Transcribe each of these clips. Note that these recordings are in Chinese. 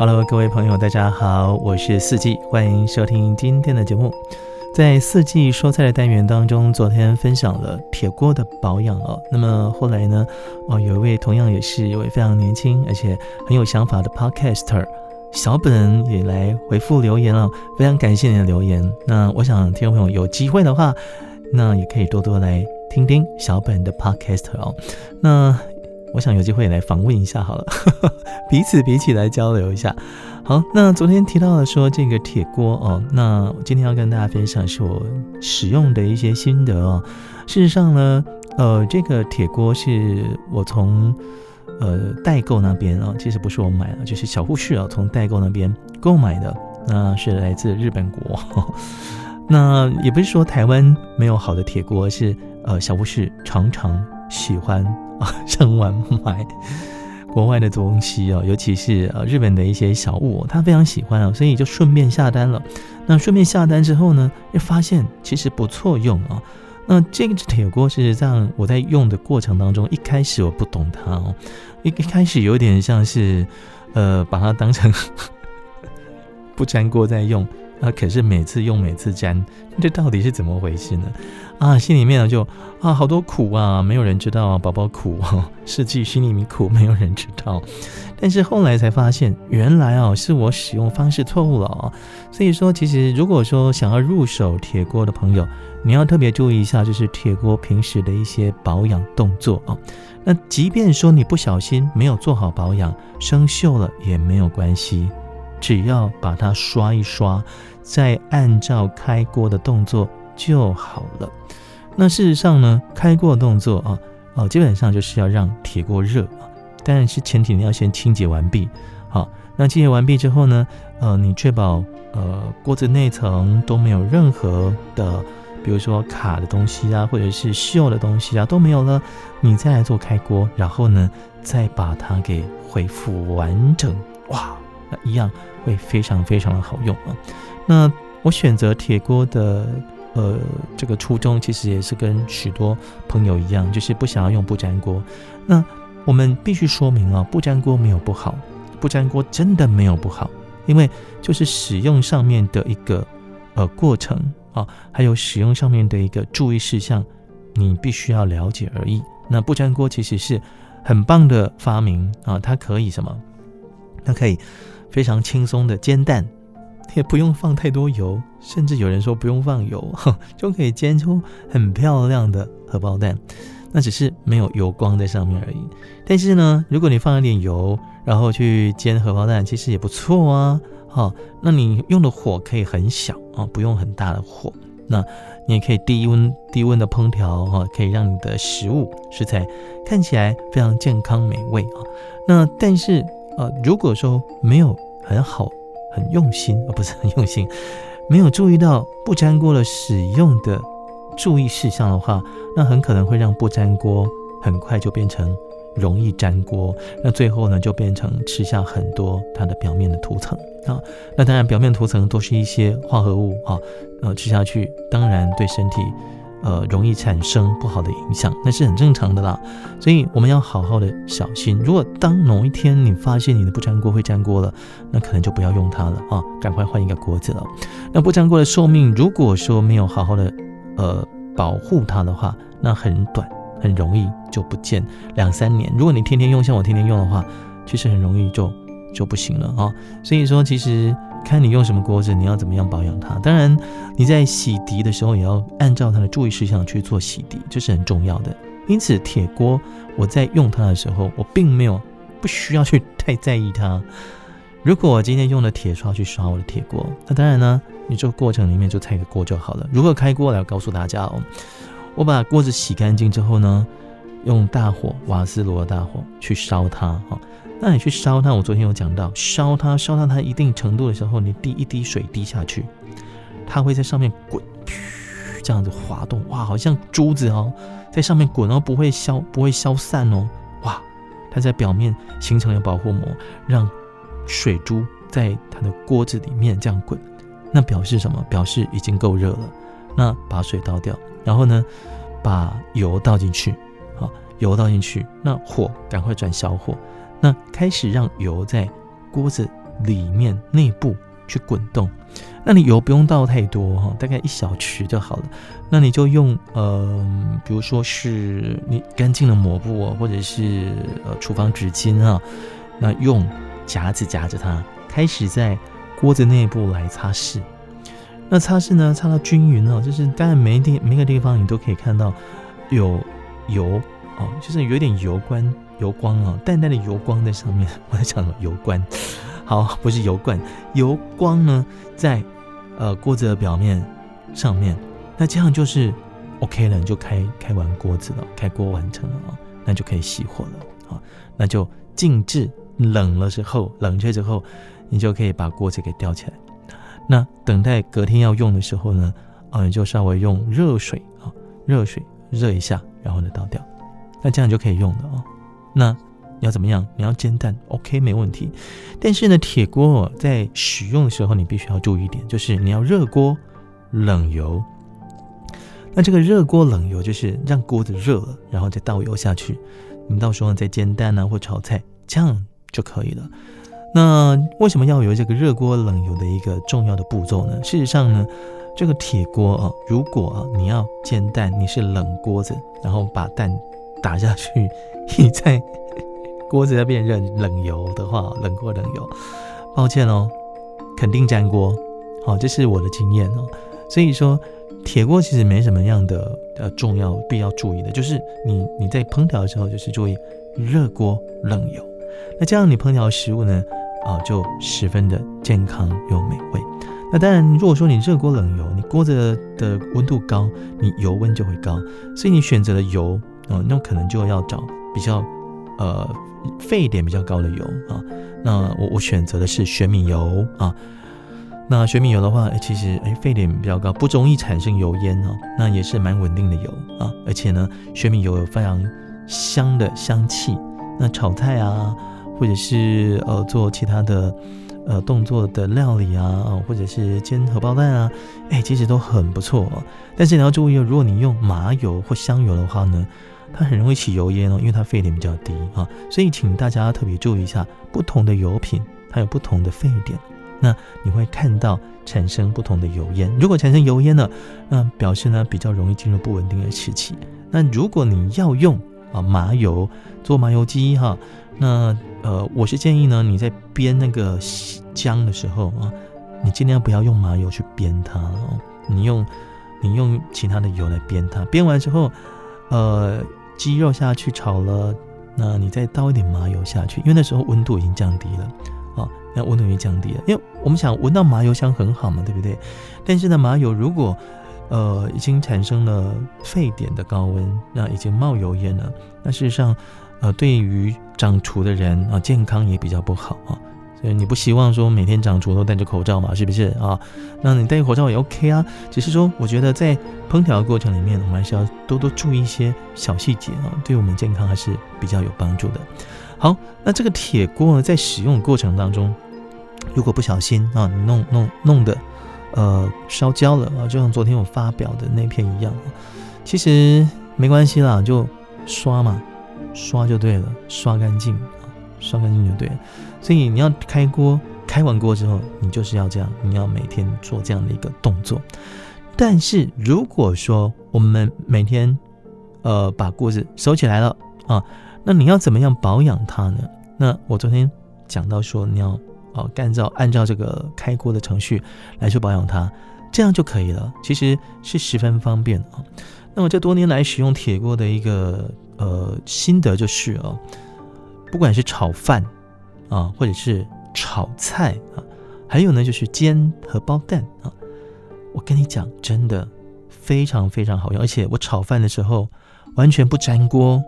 Hello，各位朋友，大家好，我是四季，欢迎收听今天的节目。在四季说菜的单元当中，昨天分享了铁锅的保养哦。那么后来呢，哦，有一位同样也是一位非常年轻而且很有想法的 Podcaster 小本也来回复留言了，非常感谢你的留言。那我想听众朋友有机会的话，那也可以多多来听听小本的 podcast 哦。那我想有机会来访问一下好了，彼此彼此来交流一下。好，那昨天提到了说这个铁锅哦，那今天要跟大家分享是我使用的一些心得哦。事实上呢，呃，这个铁锅是我从呃代购那边啊，其实不是我买的，就是小护士啊从代购那边购买的，那是来自日本国。那也不是说台湾没有好的铁锅，是呃小护士常常喜欢。啊，上网买国外的东西哦，尤其是呃日本的一些小物，他非常喜欢啊，所以就顺便下单了。那顺便下单之后呢，又发现其实不错用啊。那这个铁锅事实上我在用的过程当中，一开始我不懂它哦，一一开始有点像是呃把它当成 不粘锅在用。那！可是每次用每次粘，这到底是怎么回事呢？啊，心里面呢就啊好多苦啊，没有人知道啊，宝宝苦，世纪心里面苦，没有人知道。但是后来才发现，原来啊是我使用方式错误了啊。所以说，其实如果说想要入手铁锅的朋友，你要特别注意一下，就是铁锅平时的一些保养动作啊。那即便说你不小心没有做好保养，生锈了也没有关系，只要把它刷一刷。再按照开锅的动作就好了。那事实上呢，开锅的动作啊，哦，基本上就是要让铁锅热啊，但是前提你要先清洁完毕。好，那清洁完毕之后呢，呃，你确保呃锅子内层都没有任何的，比如说卡的东西啊，或者是锈的东西啊都没有了，你再来做开锅，然后呢，再把它给恢复完整，哇，那一样会非常非常的好用啊。那我选择铁锅的，呃，这个初衷其实也是跟许多朋友一样，就是不想要用不粘锅。那我们必须说明啊，不粘锅没有不好，不粘锅真的没有不好，因为就是使用上面的一个呃过程啊，还有使用上面的一个注意事项，你必须要了解而已。那不粘锅其实是很棒的发明啊，它可以什么？它可以非常轻松的煎蛋。也不用放太多油，甚至有人说不用放油，就可以煎出很漂亮的荷包蛋。那只是没有油光在上面而已。但是呢，如果你放一点油，然后去煎荷包蛋，其实也不错啊。好，那你用的火可以很小啊，不用很大的火。那你也可以低温低温的烹调哈，可以让你的食物食材看起来非常健康美味啊。那但是呃，如果说没有很好。很用心，而不是很用心，没有注意到不粘锅的使用的注意事项的话，那很可能会让不粘锅很快就变成容易粘锅，那最后呢就变成吃下很多它的表面的涂层啊。那当然，表面涂层都是一些化合物啊，呃，吃下去当然对身体。呃，容易产生不好的影响，那是很正常的啦。所以我们要好好的小心。如果当某一天你发现你的不粘锅会粘锅了，那可能就不要用它了啊，赶快换一个锅子了。那不粘锅的寿命，如果说没有好好的呃保护它的话，那很短，很容易就不见两三年。如果你天天用，像我天天用的话，其实很容易就就不行了啊。所以说，其实。看你用什么锅子，你要怎么样保养它。当然，你在洗涤的时候也要按照它的注意事项去做洗涤，这是很重要的。因此，铁锅我在用它的时候，我并没有不需要去太在意它。如果我今天用了铁刷去刷我的铁锅，那当然呢，你这个过程里面就拆个锅就好了。如何开锅来告诉大家哦。我把锅子洗干净之后呢，用大火瓦斯炉的大火去烧它哈。那你去烧它，我昨天有讲到，烧它烧到它一定程度的时候，你滴一滴水滴下去，它会在上面滚，这样子滑动，哇，好像珠子哦，在上面滚哦，不会消不会消散哦，哇，它在表面形成了保护膜，让水珠在它的锅子里面这样滚，那表示什么？表示已经够热了。那把水倒掉，然后呢，把油倒进去，好，油倒进去，那火赶快转小火。那开始让油在锅子里面内部去滚动。那你油不用倒太多哈，大概一小匙就好了。那你就用呃，比如说是你干净的抹布或者是呃厨房纸巾啊，那用夹子夹着它，开始在锅子内部来擦拭。那擦拭呢，擦到均匀哦，就是当然每地每个地方你都可以看到有油哦，就是有点油光油光啊，淡淡的油光在上面。我在讲油罐。好，不是油罐，油光呢在呃锅子的表面上面，那这样就是 OK 了，你就开开完锅子了，开锅完成了啊，那就可以熄火了啊，那就静置冷了之后，冷却之后，你就可以把锅子给吊起来。那等待隔天要用的时候呢，啊，你就稍微用热水啊，热水热一下，然后呢倒掉，那这样就可以用了啊，那。你要怎么样？你要煎蛋，OK，没问题。但是呢，铁锅在使用的时候，你必须要注意一点，就是你要热锅冷油。那这个热锅冷油就是让锅子热了，然后再倒油下去。你到时候再煎蛋啊或炒菜，这样就可以了。那为什么要有这个热锅冷油的一个重要的步骤呢？事实上呢，这个铁锅啊，如果你要煎蛋，你是冷锅子，然后把蛋打下去，你在锅子要变热冷油的话，冷锅冷油，抱歉哦，肯定粘锅。好，这是我的经验哦。所以说，铁锅其实没什么样的呃重要必要注意的，就是你你在烹调的时候，就是注意热锅冷油。那这样你烹调食物呢，啊，就十分的健康又美味。那当然，如果说你热锅冷油，你锅子的温度高，你油温就会高，所以你选择了油啊，那可能就要找比较呃。沸点比较高的油啊，那我我选择的是玄米油啊。那玄米油的话，哎，其实哎沸点比较高，不容易产生油烟哦。那也是蛮稳定的油啊，而且呢，玄米油有非常香的香气。那炒菜啊，或者是呃做其他的呃动作的料理啊，或者是煎荷包蛋啊，哎，其实都很不错。但是你要注意哦，如果你用麻油或香油的话呢？它很容易起油烟哦，因为它沸点比较低啊，所以请大家特别注意一下，不同的油品它有不同的沸点，那你会看到产生不同的油烟。如果产生油烟呢，那表示呢比较容易进入不稳定的时期。那如果你要用啊麻油做麻油鸡哈，那呃我是建议呢你在煸那个姜的时候啊，你尽量不要用麻油去煸它哦，你用你用其他的油来煸它，煸完之后呃。鸡肉下去炒了，那你再倒一点麻油下去，因为那时候温度已经降低了，啊，那温度已经降低了，因为我们想闻到麻油香很好嘛，对不对？但是呢，麻油如果呃已经产生了沸点的高温，那已经冒油烟了，那事实上呃对于长厨的人啊健康也比较不好啊。所以你不希望说每天长厨都戴着口罩嘛？是不是啊？那你戴口罩也 OK 啊。只是说，我觉得在烹调的过程里面，我们还是要多多注意一些小细节啊，对我们健康还是比较有帮助的。好，那这个铁锅呢，在使用过程当中，如果不小心啊，你弄弄弄的呃烧焦了啊，就像昨天我发表的那篇一样，其实没关系啦，就刷嘛，刷就对了，刷干净啊，刷干净就对了。所以你要开锅，开完锅之后，你就是要这样，你要每天做这样的一个动作。但是如果说我们每天，呃，把锅子收起来了啊，那你要怎么样保养它呢？那我昨天讲到说，你要哦，按照按照这个开锅的程序来去保养它，这样就可以了。其实是十分方便啊。那么这多年来使用铁锅的一个呃心得就是哦，不管是炒饭。啊，或者是炒菜啊，还有呢，就是煎荷包蛋啊。我跟你讲，真的非常非常好用，而且我炒饭的时候完全不粘锅，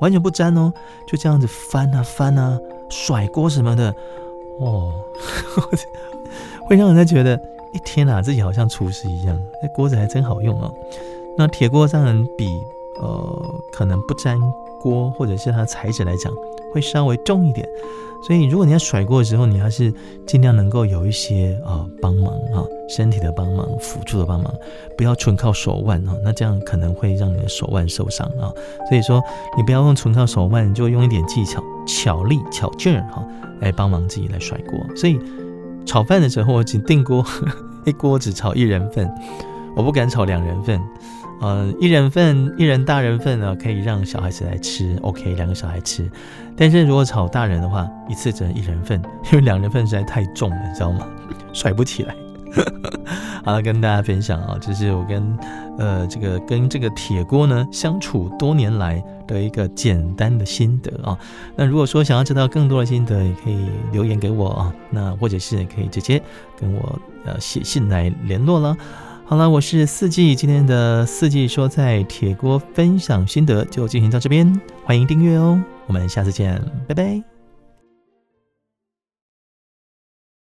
完全不粘哦，就这样子翻啊翻啊，甩锅什么的，哦，会让人家觉得，一天哪，自己好像厨师一样。那锅子还真好用哦。那铁锅当然比呃，可能不粘锅或者是它的材质来讲，会稍微重一点。所以，如果你要甩锅的时候，你还是尽量能够有一些啊帮忙啊，身体的帮忙、辅助的帮忙，不要纯靠手腕啊，那这样可能会让你的手腕受伤啊。所以说，你不要用纯靠手腕，你就用一点技巧、巧力、巧劲儿哈，来帮忙自己来甩锅。所以炒饭的时候，我只定锅 一锅只炒一人份，我不敢炒两人份。呃，一人份，一人大人份呢，可以让小孩子来吃，OK，两个小孩吃。但是如果炒大人的话，一次只能一人份，因为两人份实在太重了，你知道吗？甩不起来。好了，跟大家分享啊，就是我跟呃这个跟这个铁锅呢相处多年来的一个简单的心得啊。那如果说想要知道更多的心得，也可以留言给我啊，那或者是可以直接跟我呃写信来联络了。好了，我是四季，今天的四季说在铁锅分享心得就进行到这边，欢迎订阅哦，我们下次见，拜拜。